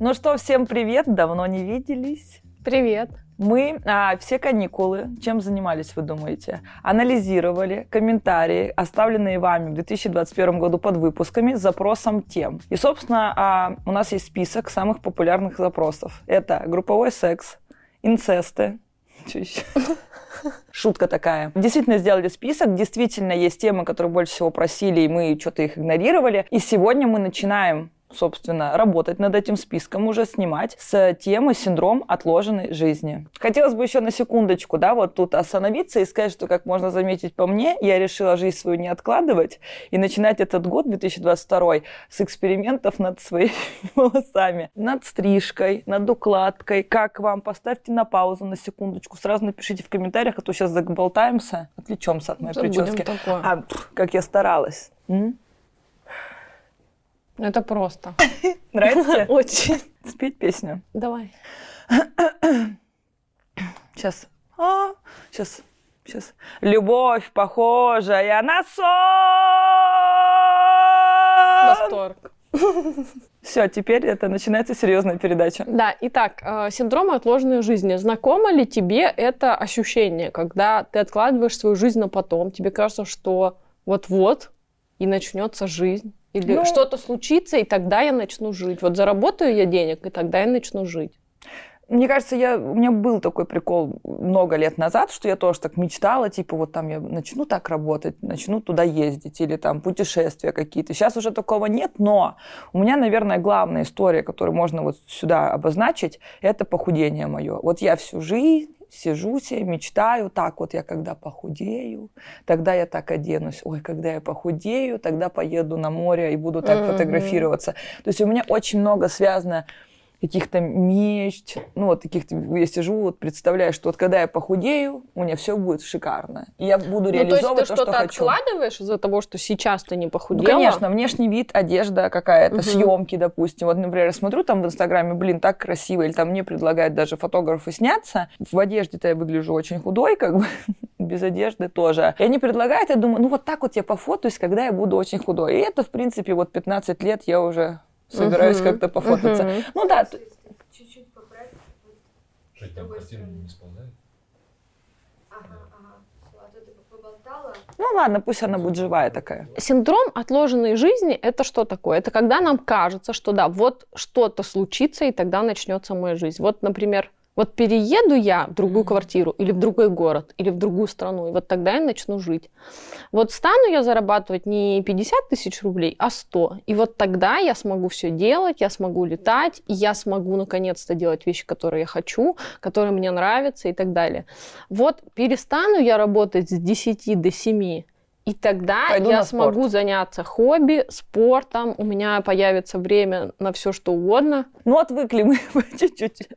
Ну что, всем привет, давно не виделись. Привет. Мы а, все каникулы, чем занимались, вы думаете? Анализировали комментарии, оставленные вами в 2021 году под выпусками с запросом тем. И, собственно, а, у нас есть список самых популярных запросов. Это групповой секс, инцесты, Шутка такая. Действительно сделали список, действительно есть темы, которые больше всего просили, и мы что-то их игнорировали. И сегодня мы начинаем собственно, работать над этим списком, уже снимать с темы синдром отложенной жизни. Хотелось бы еще на секундочку, да, вот тут остановиться и сказать, что, как можно заметить по мне, я решила жизнь свою не откладывать и начинать этот год, 2022, с экспериментов над своими волосами, над стрижкой, над укладкой. Как вам? Поставьте на паузу на секундочку, сразу напишите в комментариях, а то сейчас заболтаемся, отвлечемся от моей прически. А, как я старалась. М? Это просто. Нравится? Очень. Спеть песню? Давай. Сейчас. А, сейчас. Сейчас. Любовь похожая на сон. Восторг. Все, теперь это начинается серьезная передача. Да, итак, э, синдром отложенной жизни. Знакомо ли тебе это ощущение, когда ты откладываешь свою жизнь на потом, тебе кажется, что вот-вот и начнется жизнь, или ну, что-то случится, и тогда я начну жить. Вот заработаю я денег, и тогда я начну жить. Мне кажется, я, у меня был такой прикол много лет назад, что я тоже так мечтала, типа вот там я начну так работать, начну туда ездить, или там путешествия какие-то. Сейчас уже такого нет, но у меня, наверное, главная история, которую можно вот сюда обозначить, это похудение мое. Вот я всю жизнь сижу себе, мечтаю, так вот я когда похудею, тогда я так оденусь, ой, когда я похудею, тогда поеду на море и буду так mm-hmm. фотографироваться. То есть у меня очень много связано каких-то мечт, ну вот таких, я сижу, вот представляю, что вот когда я похудею, у меня все будет шикарно. И я буду реализовывать ну, то, есть ты то, что-то что хочу. откладываешь из-за того, что сейчас ты не похудела? Ну, конечно, внешний вид, одежда какая-то, угу. съемки, допустим. Вот, например, я смотрю там в Инстаграме, блин, так красиво, или там мне предлагают даже фотографы сняться. В одежде-то я выгляжу очень худой, как бы, без одежды тоже. И они предлагают, я думаю, ну вот так вот я пофотаюсь, когда я буду очень худой. И это, в принципе, вот 15 лет я уже собираюсь как-то пофотаться. Ну да. Чуть-чуть поправить. там картина не сползает? Ну ладно, пусть она будет живая такая. Синдром отложенной жизни – это что такое? Это когда нам кажется, что да, вот что-то случится, и тогда начнется моя жизнь. Вот, например, вот перееду я в другую квартиру или в другой город, или в другую страну, и вот тогда я начну жить. Вот стану я зарабатывать не 50 тысяч рублей, а 100. И вот тогда я смогу все делать, я смогу летать, и я смогу наконец-то делать вещи, которые я хочу, которые мне нравятся и так далее. Вот перестану я работать с 10 до 7, и тогда Пойду я смогу заняться хобби, спортом, у меня появится время на все, что угодно. Ну, отвыкли мы чуть-чуть.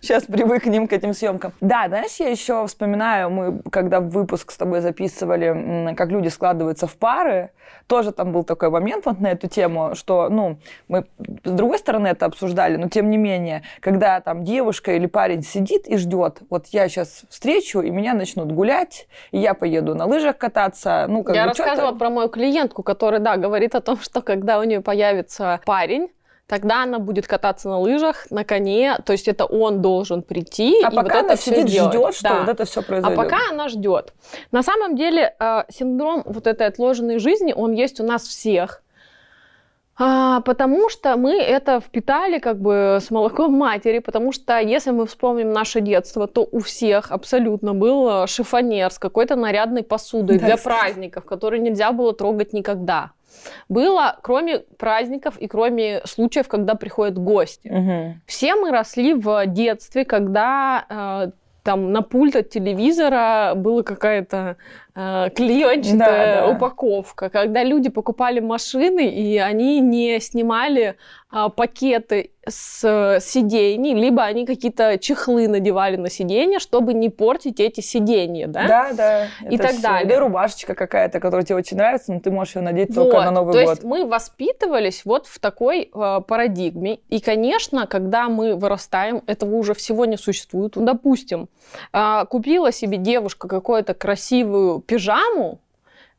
Сейчас привыкнем к этим съемкам. Да, знаешь, я еще вспоминаю, мы когда выпуск с тобой записывали, как люди складываются в пары, тоже там был такой момент вот на эту тему, что, ну, мы с другой стороны это обсуждали, но тем не менее, когда там девушка или парень сидит и ждет, вот я сейчас встречу, и меня начнут гулять, и я поеду на лыжах кататься, ну, как Я бы рассказывала про мою клиентку, которая, да, говорит о том, что когда у нее появится парень, тогда она будет кататься на лыжах, на коне, то есть это он должен прийти а и пока вот она это сидит, все ждет, что да. вот это все произойдет. А пока она ждет. На самом деле э, синдром вот этой отложенной жизни, он есть у нас всех. А, потому что мы это впитали как бы с молоком матери, потому что если мы вспомним наше детство, то у всех абсолютно был шифонер с какой-то нарядной посудой да, для праздников, который нельзя было трогать никогда было, кроме праздников и кроме случаев, когда приходят гости. Угу. Все мы росли в детстве, когда э, там на пульт от телевизора была какая-то клеенчатая да, да. упаковка, когда люди покупали машины и они не снимали э, пакеты с сидений, либо они какие-то чехлы надевали на сиденья, чтобы не портить эти сиденья, да? Да, да. И так все. далее. Да, рубашечка какая-то, которая тебе очень нравится, но ты можешь ее надеть вот. только на Новый То год. То есть мы воспитывались вот в такой э, парадигме. И, конечно, когда мы вырастаем, этого уже всего не существует. Допустим, э, купила себе девушка какую-то красивую пижаму,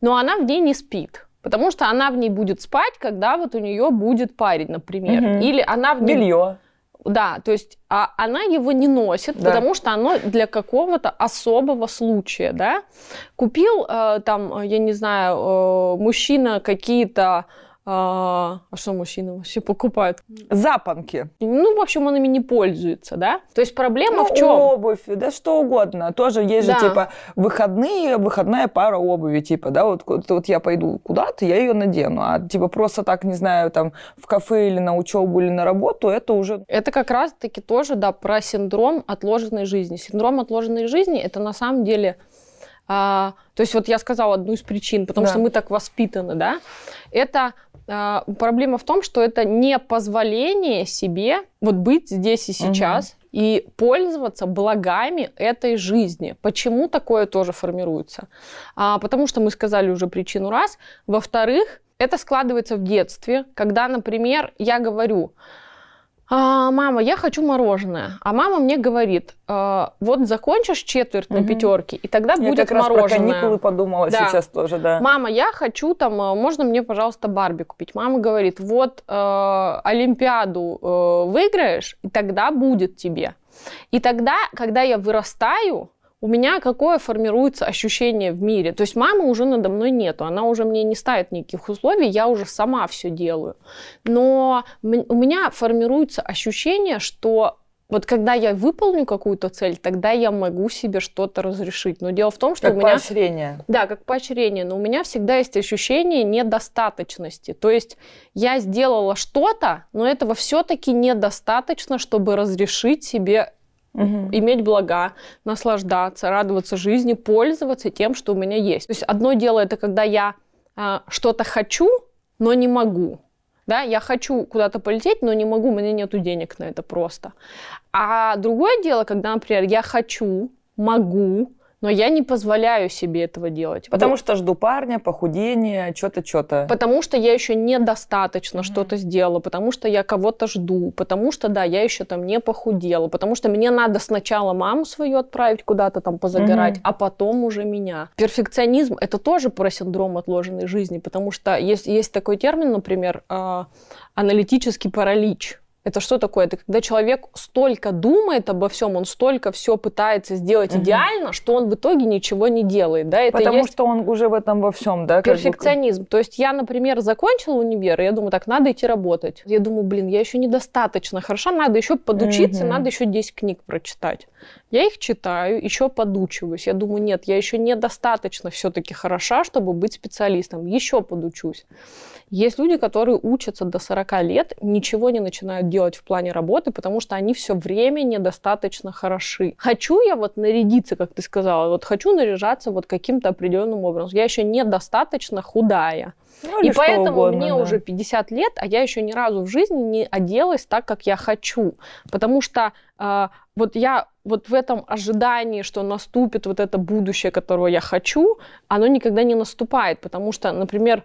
но она в ней не спит. Потому что она в ней будет спать, когда вот у нее будет парень, например. Угу. Или она в ней... Белье. Да, то есть а она его не носит, да. потому что оно для какого-то особого случая, да. Купил э, там, я не знаю, э, мужчина какие-то а, а что мужчины вообще покупают? Запонки. Ну, в общем, он ими не пользуется, да? То есть проблема ну, в чем? обувь, да что угодно. Тоже есть да. же, типа, выходные, выходная пара обуви, типа, да, вот, вот я пойду куда-то, я ее надену. А, типа, просто так, не знаю, там, в кафе или на учебу, или на работу, это уже... Это как раз-таки тоже, да, про синдром отложенной жизни. Синдром отложенной жизни – это на самом деле а, то есть вот я сказала одну из причин, потому да. что мы так воспитаны, да, это а, проблема в том, что это не позволение себе вот быть здесь и сейчас угу. и пользоваться благами этой жизни. Почему такое тоже формируется? А, потому что мы сказали уже причину раз. Во-вторых, это складывается в детстве, когда, например, я говорю, а, мама, я хочу мороженое. А мама мне говорит, а, вот закончишь четверть угу. на пятерке, и тогда я будет как мороженое. Раз про каникулы подумала да. сейчас тоже, да. Мама, я хочу там, а, можно мне, пожалуйста, Барби купить? Мама говорит, вот э, Олимпиаду э, выиграешь, и тогда будет тебе. И тогда, когда я вырастаю, у меня какое формируется ощущение в мире. То есть мамы уже надо мной нету, она уже мне не ставит никаких условий, я уже сама все делаю. Но у меня формируется ощущение, что вот когда я выполню какую-то цель, тогда я могу себе что-то разрешить. Но дело в том, что как у меня... поощрение. Да, как поощрение. Но у меня всегда есть ощущение недостаточности. То есть я сделала что-то, но этого все-таки недостаточно, чтобы разрешить себе угу. иметь блага, наслаждаться, радоваться жизни, пользоваться тем, что у меня есть. То есть одно дело это когда я а, что-то хочу, но не могу. Да, я хочу куда-то полететь, но не могу, у меня нет денег на это просто. А другое дело, когда, например, я хочу, могу, но я не позволяю себе этого делать. Потому вот. что жду парня, похудение, что-то, что-то. Потому что я еще недостаточно mm-hmm. что-то сделала, потому что я кого-то жду, потому что, да, я еще там не похудела, потому что мне надо сначала маму свою отправить куда-то там позагорать, mm-hmm. а потом уже меня. Перфекционизм — это тоже про синдром отложенной жизни, потому что есть, есть такой термин, например, э, аналитический паралич это что такое? Это когда человек столько думает обо всем, он столько все пытается сделать угу. идеально, что он в итоге ничего не делает. Да? Это Потому есть что он уже в этом во всем, да? Перфекционизм. То есть я, например, закончила универ, и я думаю, так, надо идти работать. Я думаю, блин, я еще недостаточно хороша, надо еще подучиться, угу. надо еще 10 книг прочитать. Я их читаю, еще подучиваюсь. Я думаю, нет, я еще недостаточно все-таки хороша, чтобы быть специалистом. Еще подучусь. Есть люди, которые учатся до 40 лет, ничего не начинают делать в плане работы, потому что они все время недостаточно хороши. Хочу я вот нарядиться, как ты сказала, вот хочу наряжаться вот каким-то определенным образом. Я еще недостаточно худая. Ну, и поэтому угодно, мне да. уже 50 лет, а я еще ни разу в жизни не оделась так, как я хочу. Потому что э, вот я вот в этом ожидании, что наступит вот это будущее, которого я хочу, оно никогда не наступает. Потому что, например,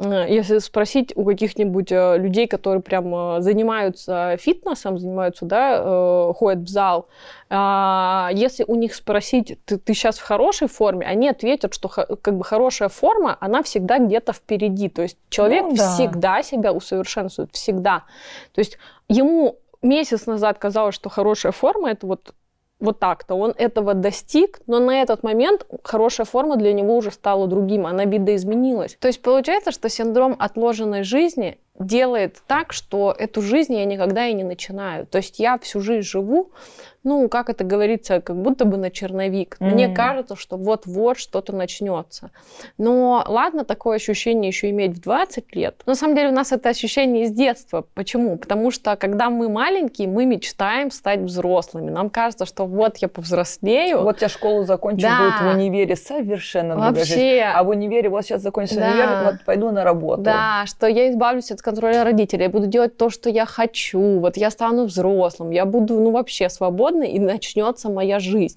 если спросить у каких-нибудь э, людей, которые прям э, занимаются фитнесом, занимаются, да, ходят в зал, а, если у них спросить, ты, ты сейчас в хорошей форме, они ответят, что как бы хорошая форма, она всегда где-то впереди. То есть человек ну, да. всегда себя усовершенствует, всегда. То есть ему месяц назад казалось, что хорошая форма это вот вот так-то. Он этого достиг, но на этот момент хорошая форма для него уже стала другим, она видоизменилась. То есть получается, что синдром отложенной жизни делает так, что эту жизнь я никогда и не начинаю. То есть я всю жизнь живу ну, как это говорится, как будто бы на черновик. Mm-hmm. Мне кажется, что вот-вот что-то начнется. Но ладно, такое ощущение еще иметь в 20 лет. На самом деле у нас это ощущение из детства. Почему? Потому что когда мы маленькие, мы мечтаем стать взрослыми. Нам кажется, что вот я повзрослею. Вот я школу закончу, да. будет в универе совершенно Вообще. жизнь. А в универе, вот сейчас закончу да. универ, вот пойду на работу. Да, что я избавлюсь от контроля родителей, я буду делать то, что я хочу, вот я стану взрослым, я буду, ну, вообще свободным свободна, и начнется моя жизнь.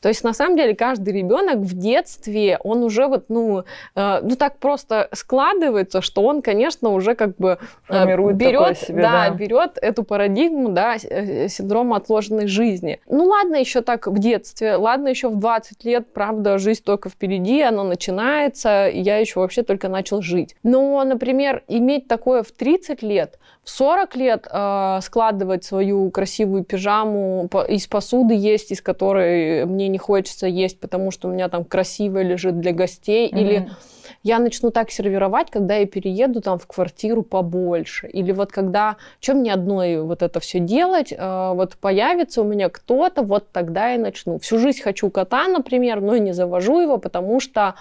То есть, на самом деле, каждый ребенок в детстве, он уже вот, ну, э, ну так просто складывается, что он, конечно, уже как бы э, берет, себе, да, да. берет эту парадигму, да, э, синдрома отложенной жизни. Ну, ладно еще так в детстве, ладно еще в 20 лет, правда, жизнь только впереди, она начинается, и я еще вообще только начал жить. Но, например, иметь такое в 30 лет, в 40 лет э, складывать свою красивую пижаму из посуды есть, из которой мне не хочется есть, потому что у меня там красиво лежит для гостей, mm-hmm. или я начну так сервировать, когда я перееду там в квартиру побольше. Или вот когда, чем мне одной вот это все делать, э, вот появится у меня кто-то, вот тогда я начну. Всю жизнь хочу кота, например, но не завожу его, потому что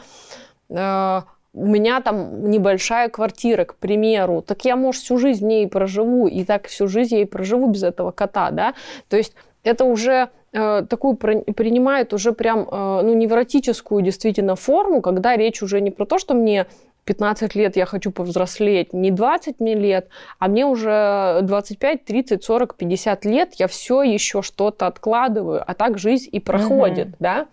э, у меня там небольшая квартира, к примеру, так я, может, всю жизнь в ней проживу, и так всю жизнь я и проживу без этого кота, да, то есть это уже э, такую принимает уже прям э, ну, невротическую действительно форму, когда речь уже не про то, что мне 15 лет я хочу повзрослеть, не 20 мне лет, а мне уже 25, 30, 40, 50 лет, я все еще что-то откладываю, а так жизнь и проходит, mm-hmm. да.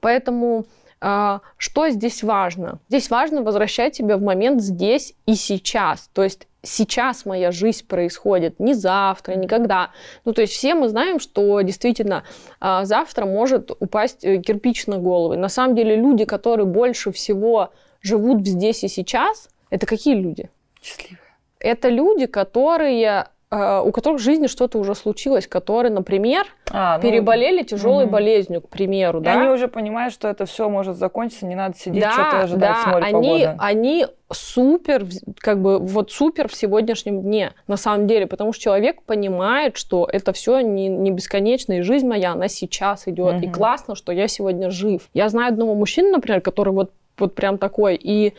Поэтому что здесь важно? Здесь важно возвращать себя в момент здесь и сейчас. То есть сейчас моя жизнь происходит, не завтра, никогда. Ну, то есть все мы знаем, что действительно а, завтра может упасть э, кирпич на голову. На самом деле люди, которые больше всего живут здесь и сейчас, это какие люди? Счастливые. Это люди, которые у которых в жизни что-то уже случилось, которые, например, а, ну, переболели тяжелой угу. болезнью, к примеру, и да? Они уже понимают, что это все может закончиться, не надо сидеть да, что-то ожидать да, с моря они, погоды. они супер, как бы вот супер в сегодняшнем дне, на самом деле, потому что человек понимает, что это все не, не бесконечно, и жизнь моя, она сейчас идет, угу. и классно, что я сегодня жив. Я знаю одного мужчину, например, который вот, вот прям такой, и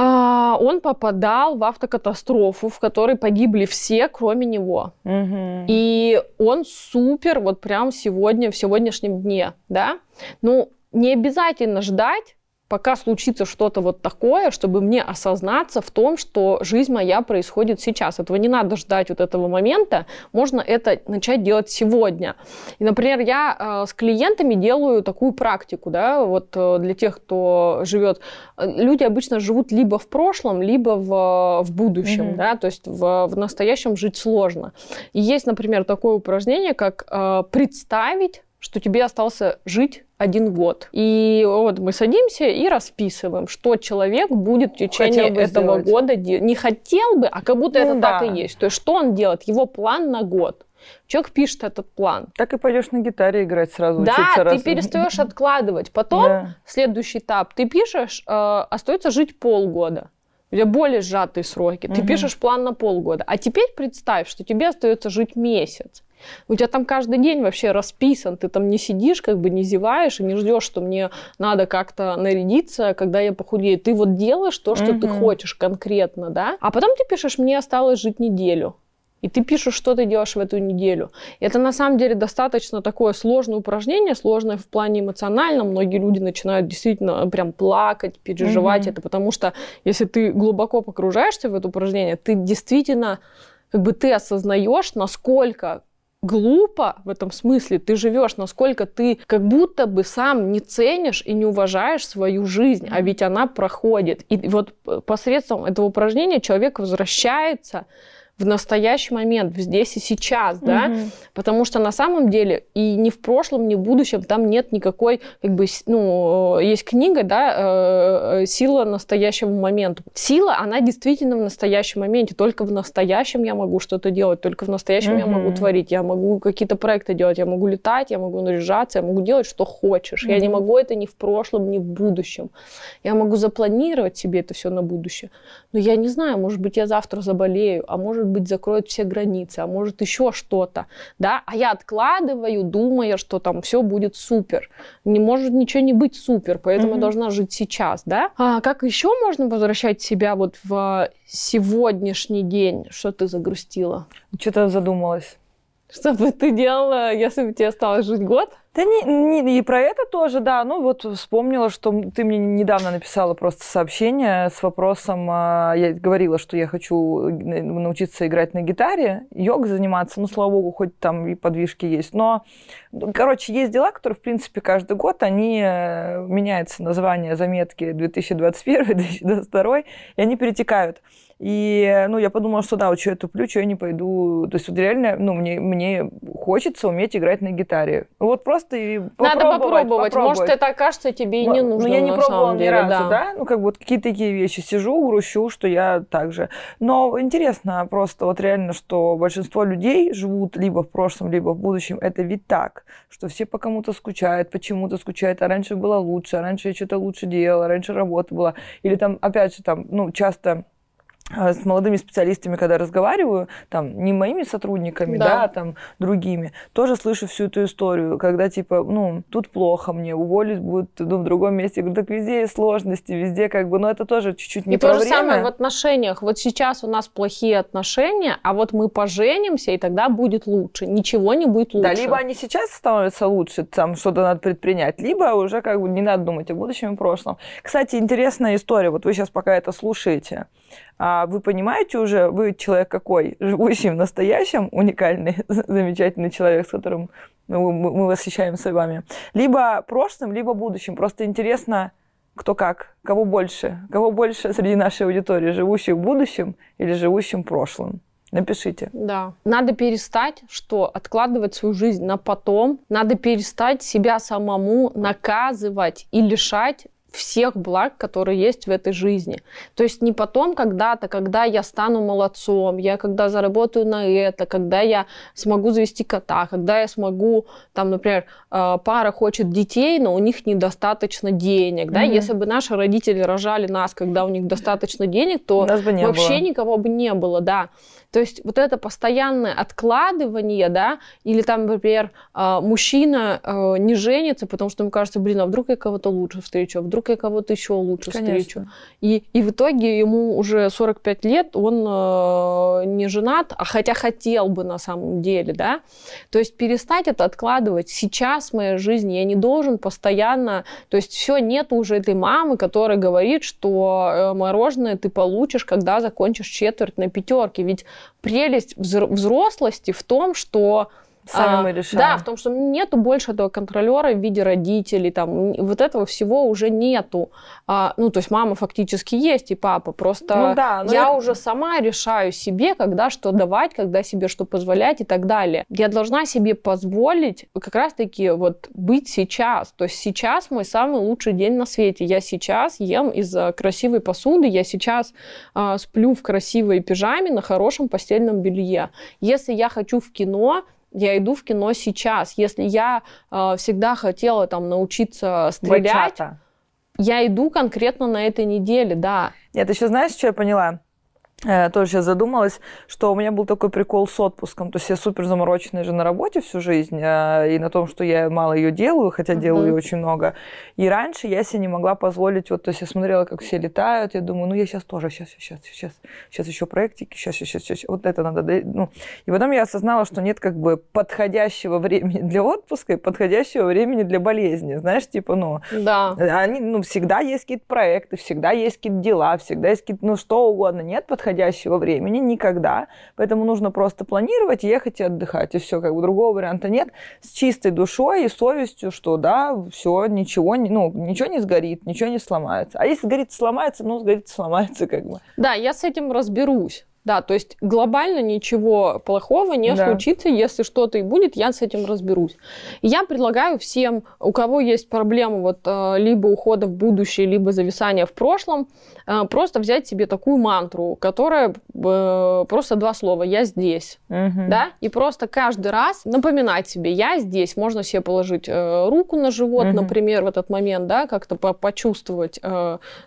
он попадал в автокатастрофу, в которой погибли все, кроме него. Угу. И он супер вот прям сегодня, в сегодняшнем дне, да. Ну, не обязательно ждать, пока случится что-то вот такое, чтобы мне осознаться в том, что жизнь моя происходит сейчас. Этого не надо ждать вот этого момента, можно это начать делать сегодня. И, например, я э, с клиентами делаю такую практику, да, вот э, для тех, кто живет. Люди обычно живут либо в прошлом, либо в, в будущем, mm-hmm. да, то есть в, в настоящем жить сложно. И есть, например, такое упражнение, как э, представить, что тебе остался жить один год. И вот мы садимся и расписываем, что человек будет в течение этого сделать. года делать. Не хотел бы, а как будто ну, это да. так и есть. То есть что он делает? Его план на год. Человек пишет этот план. Так и пойдешь на гитаре играть сразу. Да, ты раз... перестаешь откладывать. Потом да. следующий этап. Ты пишешь, э, остается жить полгода. У тебя более сжатые сроки. Ты угу. пишешь план на полгода. А теперь представь, что тебе остается жить месяц. У тебя там каждый день вообще расписан, ты там не сидишь, как бы не зеваешь и не ждешь, что мне надо как-то нарядиться, когда я похудею. Ты вот делаешь то, что угу. ты хочешь конкретно, да? А потом ты пишешь, мне осталось жить неделю. И ты пишешь, что ты делаешь в эту неделю. Это на самом деле достаточно такое сложное упражнение, сложное в плане эмоциональном. Многие люди начинают действительно прям плакать, переживать mm это, потому что если ты глубоко погружаешься в это упражнение, ты действительно как бы ты осознаешь, насколько глупо в этом смысле ты живешь, насколько ты как будто бы сам не ценишь и не уважаешь свою жизнь, а ведь она проходит. И вот посредством этого упражнения человек возвращается в настоящий момент, здесь и сейчас, да, угу. потому что на самом деле и ни в прошлом, ни в будущем там нет никакой, как бы, ну, есть книга, да, э, э, «Сила настоящего момента». Сила, она действительно в настоящем моменте, только в настоящем я могу что-то делать, только в настоящем угу. я могу творить, я могу какие-то проекты делать, я могу летать, я могу наряжаться, я могу делать, что хочешь. Угу. Я не могу это ни в прошлом, ни в будущем. Я могу запланировать себе это все на будущее, но я не знаю, может быть, я завтра заболею, а может быть, закроют все границы, а может еще что-то, да, а я откладываю, думая, что там все будет супер. Не может ничего не быть супер, поэтому mm-hmm. я должна жить сейчас, да. А как еще можно возвращать себя вот в сегодняшний день? Что ты загрустила? Что-то задумалась. Что бы ты делала, если бы тебе осталось жить год? Да не, не, и про это тоже, да. Ну вот вспомнила, что ты мне недавно написала просто сообщение с вопросом, а, я говорила, что я хочу научиться играть на гитаре, йог заниматься, ну, слава богу, хоть там и подвижки есть. Но, короче, есть дела, которые, в принципе, каждый год, они э, меняются название заметки 2021-2022, и они перетекают. И, ну, я подумала, что да, вот что я туплю, что я не пойду. То есть вот реально, ну, мне, мне хочется уметь играть на гитаре. Вот просто и попробовать. Надо попробовать. попробовать. Может, это окажется тебе и не нужно, Ну, я не пробовала ни разу, да. да? Ну, как бы вот какие-то такие вещи. Сижу, грущу, что я так же. Но интересно просто вот реально, что большинство людей живут либо в прошлом, либо в будущем. Это ведь так, что все по кому-то скучают, почему-то скучают, а раньше было лучше, а раньше я что-то лучше делала, раньше работа была. Или там, опять же, там, ну, часто с молодыми специалистами, когда разговариваю, там, не моими сотрудниками, да. да, там, другими, тоже слышу всю эту историю, когда, типа, ну, тут плохо мне, уволить будет, ну, в другом месте. Я говорю, так везде есть сложности, везде как бы, но это тоже чуть-чуть не и про то же время. самое в отношениях. Вот сейчас у нас плохие отношения, а вот мы поженимся, и тогда будет лучше. Ничего не будет лучше. Да, либо они сейчас становятся лучше, там что-то надо предпринять, либо уже как бы не надо думать о будущем и прошлом. Кстати, интересная история. Вот вы сейчас пока это слушаете. А вы понимаете уже, вы человек какой, живущий в настоящем, уникальный, замечательный человек, с которым мы, мы восхищаемся вами, либо прошлым, либо будущим. Просто интересно, кто как, кого больше, кого больше среди нашей аудитории, живущих будущем или живущим в прошлом. Напишите. Да. Надо перестать, что откладывать свою жизнь на потом. Надо перестать себя самому наказывать и лишать всех благ, которые есть в этой жизни. То есть не потом когда-то, когда я стану молодцом, я когда заработаю на это, когда я смогу завести кота, когда я смогу, там, например, э, пара хочет детей, но у них недостаточно денег, mm-hmm. да, если бы наши родители рожали нас, когда у них достаточно денег, то вообще было. никого бы не было, да. То есть вот это постоянное откладывание, да, или там, например, а, мужчина а, не женится, потому что ему кажется, блин, а вдруг я кого-то лучше встречу, а вдруг я кого-то еще лучше Конечно. встречу. И, и в итоге ему уже 45 лет, он а, не женат, а хотя хотел бы на самом деле, да. То есть перестать это откладывать. Сейчас моя жизнь, я не должен постоянно, то есть все, нет уже этой мамы, которая говорит, что э, мороженое ты получишь, когда закончишь четверть на пятерке. Ведь прелесть взрослости в том, что Сами а, мы решаем. Да, в том, что нету больше этого контролера в виде родителей, там, вот этого всего уже нету. А, ну, то есть мама фактически есть и папа, просто ну, да, я это... уже сама решаю себе, когда что давать, когда себе что позволять и так далее. Я должна себе позволить как раз-таки вот быть сейчас. То есть сейчас мой самый лучший день на свете. Я сейчас ем из красивой посуды, я сейчас а, сплю в красивой пижаме на хорошем постельном белье. Если я хочу в кино, я иду в кино сейчас. Если я э, всегда хотела там научиться стрелять, Бачата. я иду конкретно на этой неделе, да. Нет, еще знаешь, что я поняла? Э, тоже сейчас задумалась, что у меня был такой прикол с отпуском. То есть я супер замороченная же на работе всю жизнь, э, и на том, что я мало ее делаю, хотя uh-huh. делаю ее очень много. И раньше я себе не могла позволить, вот, то есть я смотрела, как все летают, я думаю, ну я сейчас тоже, сейчас, сейчас, сейчас, сейчас еще проектики, сейчас, сейчас, сейчас, вот это надо. Ну. И потом я осознала, что нет как бы подходящего времени для отпуска и подходящего времени для болезни. Знаешь, типа, ну, да. они, ну, всегда есть какие-то проекты, всегда есть какие-то дела, всегда есть какие-то, ну, что угодно. Нет подходящего подходящего времени никогда. Поэтому нужно просто планировать, ехать и отдыхать. И все, как бы другого варианта нет. С чистой душой и совестью, что да, все, ничего, ну, ничего не сгорит, ничего не сломается. А если сгорит, сломается, ну, сгорит, сломается как бы. Да, я с этим разберусь. Да, то есть глобально ничего плохого не да. случится, если что-то и будет, я с этим разберусь. я предлагаю всем, у кого есть проблемы вот э, либо ухода в будущее, либо зависания в прошлом, э, просто взять себе такую мантру, которая э, просто два слова «я здесь», угу. да, и просто каждый раз напоминать себе «я здесь». Можно себе положить руку на живот, угу. например, в этот момент, да, как-то почувствовать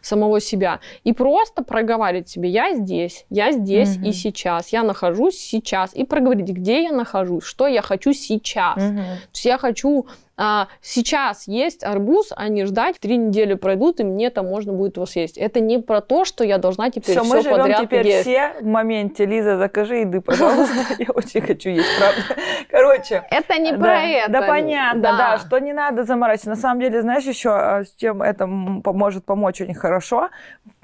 самого себя, и просто проговаривать себе «я здесь», «я здесь», здесь угу. и сейчас. Я нахожусь сейчас. И проговорить, где я нахожусь, что я хочу сейчас. Угу. То есть я хочу а, сейчас есть арбуз, а не ждать, три недели пройдут, и мне там можно будет его съесть. Это не про то, что я должна теперь все, все мы живем подряд теперь есть. все в моменте. Лиза, закажи еды, пожалуйста. Я очень хочу есть, правда. Короче. Это не про это. Да, понятно, да, что не надо заморачиваться. На самом деле, знаешь, еще а, с чем это может помочь очень хорошо,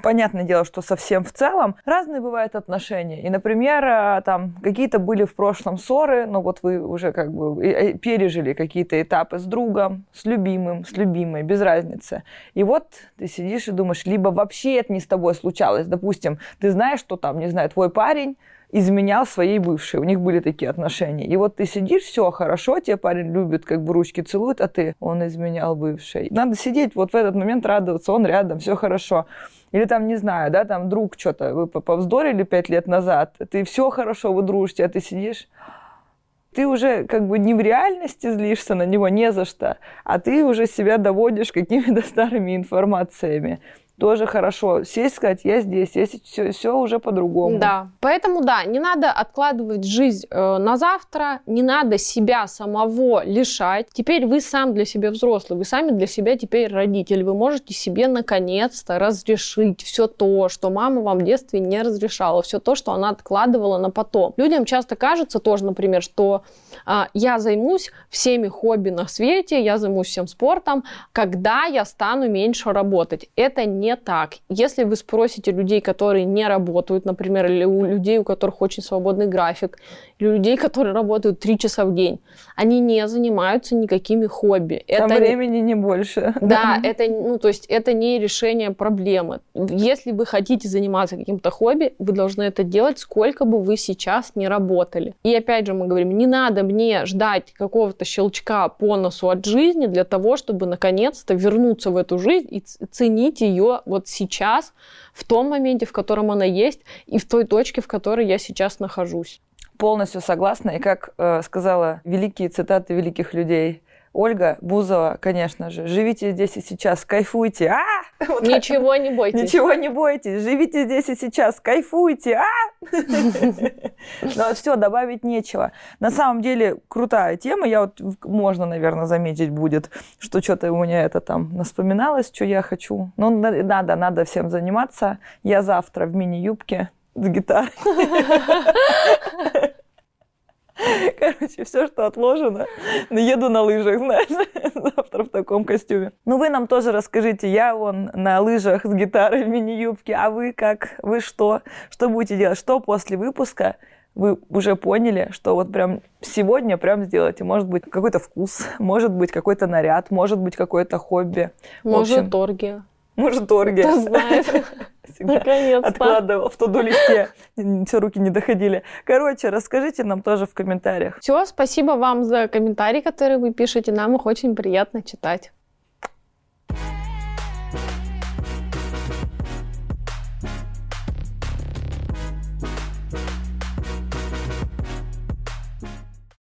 Понятное дело, что совсем в целом разные бывают отношения. И, например, а, там какие-то были в прошлом ссоры, но вот вы уже как бы пережили какие-то этапы с другом, с любимым, с любимой, без разницы. И вот ты сидишь и думаешь, либо вообще это не с тобой случалось. Допустим, ты знаешь, что там, не знаю, твой парень изменял своей бывшей. У них были такие отношения. И вот ты сидишь, все хорошо, тебе парень любит, как бы ручки целует, а ты, он изменял бывшей. Надо сидеть вот в этот момент, радоваться, он рядом, все хорошо. Или там, не знаю, да, там друг что-то, вы повздорили пять лет назад, ты все хорошо, вы дружите, а ты сидишь, ты уже как бы не в реальности злишься на него не за что, а ты уже себя доводишь какими-то старыми информациями тоже хорошо. Сесть, сказать, я здесь, есть все, все уже по-другому. Да, поэтому да, не надо откладывать жизнь э, на завтра, не надо себя самого лишать. Теперь вы сам для себя взрослый, вы сами для себя теперь родитель. Вы можете себе наконец-то разрешить все то, что мама вам в детстве не разрешала, все то, что она откладывала на потом. Людям часто кажется тоже, например, что э, я займусь всеми хобби на свете, я займусь всем спортом, когда я стану меньше работать. Это не не так. Если вы спросите людей, которые не работают, например, или у людей, у которых очень свободный график, или у людей, которые работают три часа в день, они не занимаются никакими хобби. Там это времени не больше. Да, это, ну, то есть это не решение проблемы. Если вы хотите заниматься каким-то хобби, вы должны это делать, сколько бы вы сейчас не работали. И опять же мы говорим, не надо мне ждать какого-то щелчка по носу от жизни для того, чтобы наконец-то вернуться в эту жизнь и ценить ее вот сейчас, в том моменте, в котором она есть, и в той точке, в которой я сейчас нахожусь. Полностью согласна. И как э, сказала великие цитаты великих людей, Ольга Бузова, конечно же, живите здесь и сейчас, кайфуйте. А! Вот Ничего не бойтесь. Ничего не бойтесь. Живите здесь и сейчас, кайфуйте. А! Но все, добавить нечего. На самом деле крутая тема. Я вот, можно, наверное, заметить будет, что что-то у меня это там вспоминалось, что я хочу. Ну, надо, надо всем заниматься. Я завтра в мини-юбке с гитарой. Короче, все, что отложено. Еду на лыжах, знаешь, завтра в таком костюме. Ну, вы нам тоже расскажите. Я вон на лыжах с гитарой в мини-юбке. А вы как? Вы что? Что будете делать? Что после выпуска вы уже поняли, что вот прям сегодня прям сделайте. Может быть, какой-то вкус, может быть, какой-то наряд, может быть, какое-то хобби. Может, торги. Может торги. Кто знает. Наконец-то. откладывал в туду листе. Все руки не доходили. Короче, расскажите нам тоже в комментариях. Все, спасибо вам за комментарии, которые вы пишете. Нам их очень приятно читать.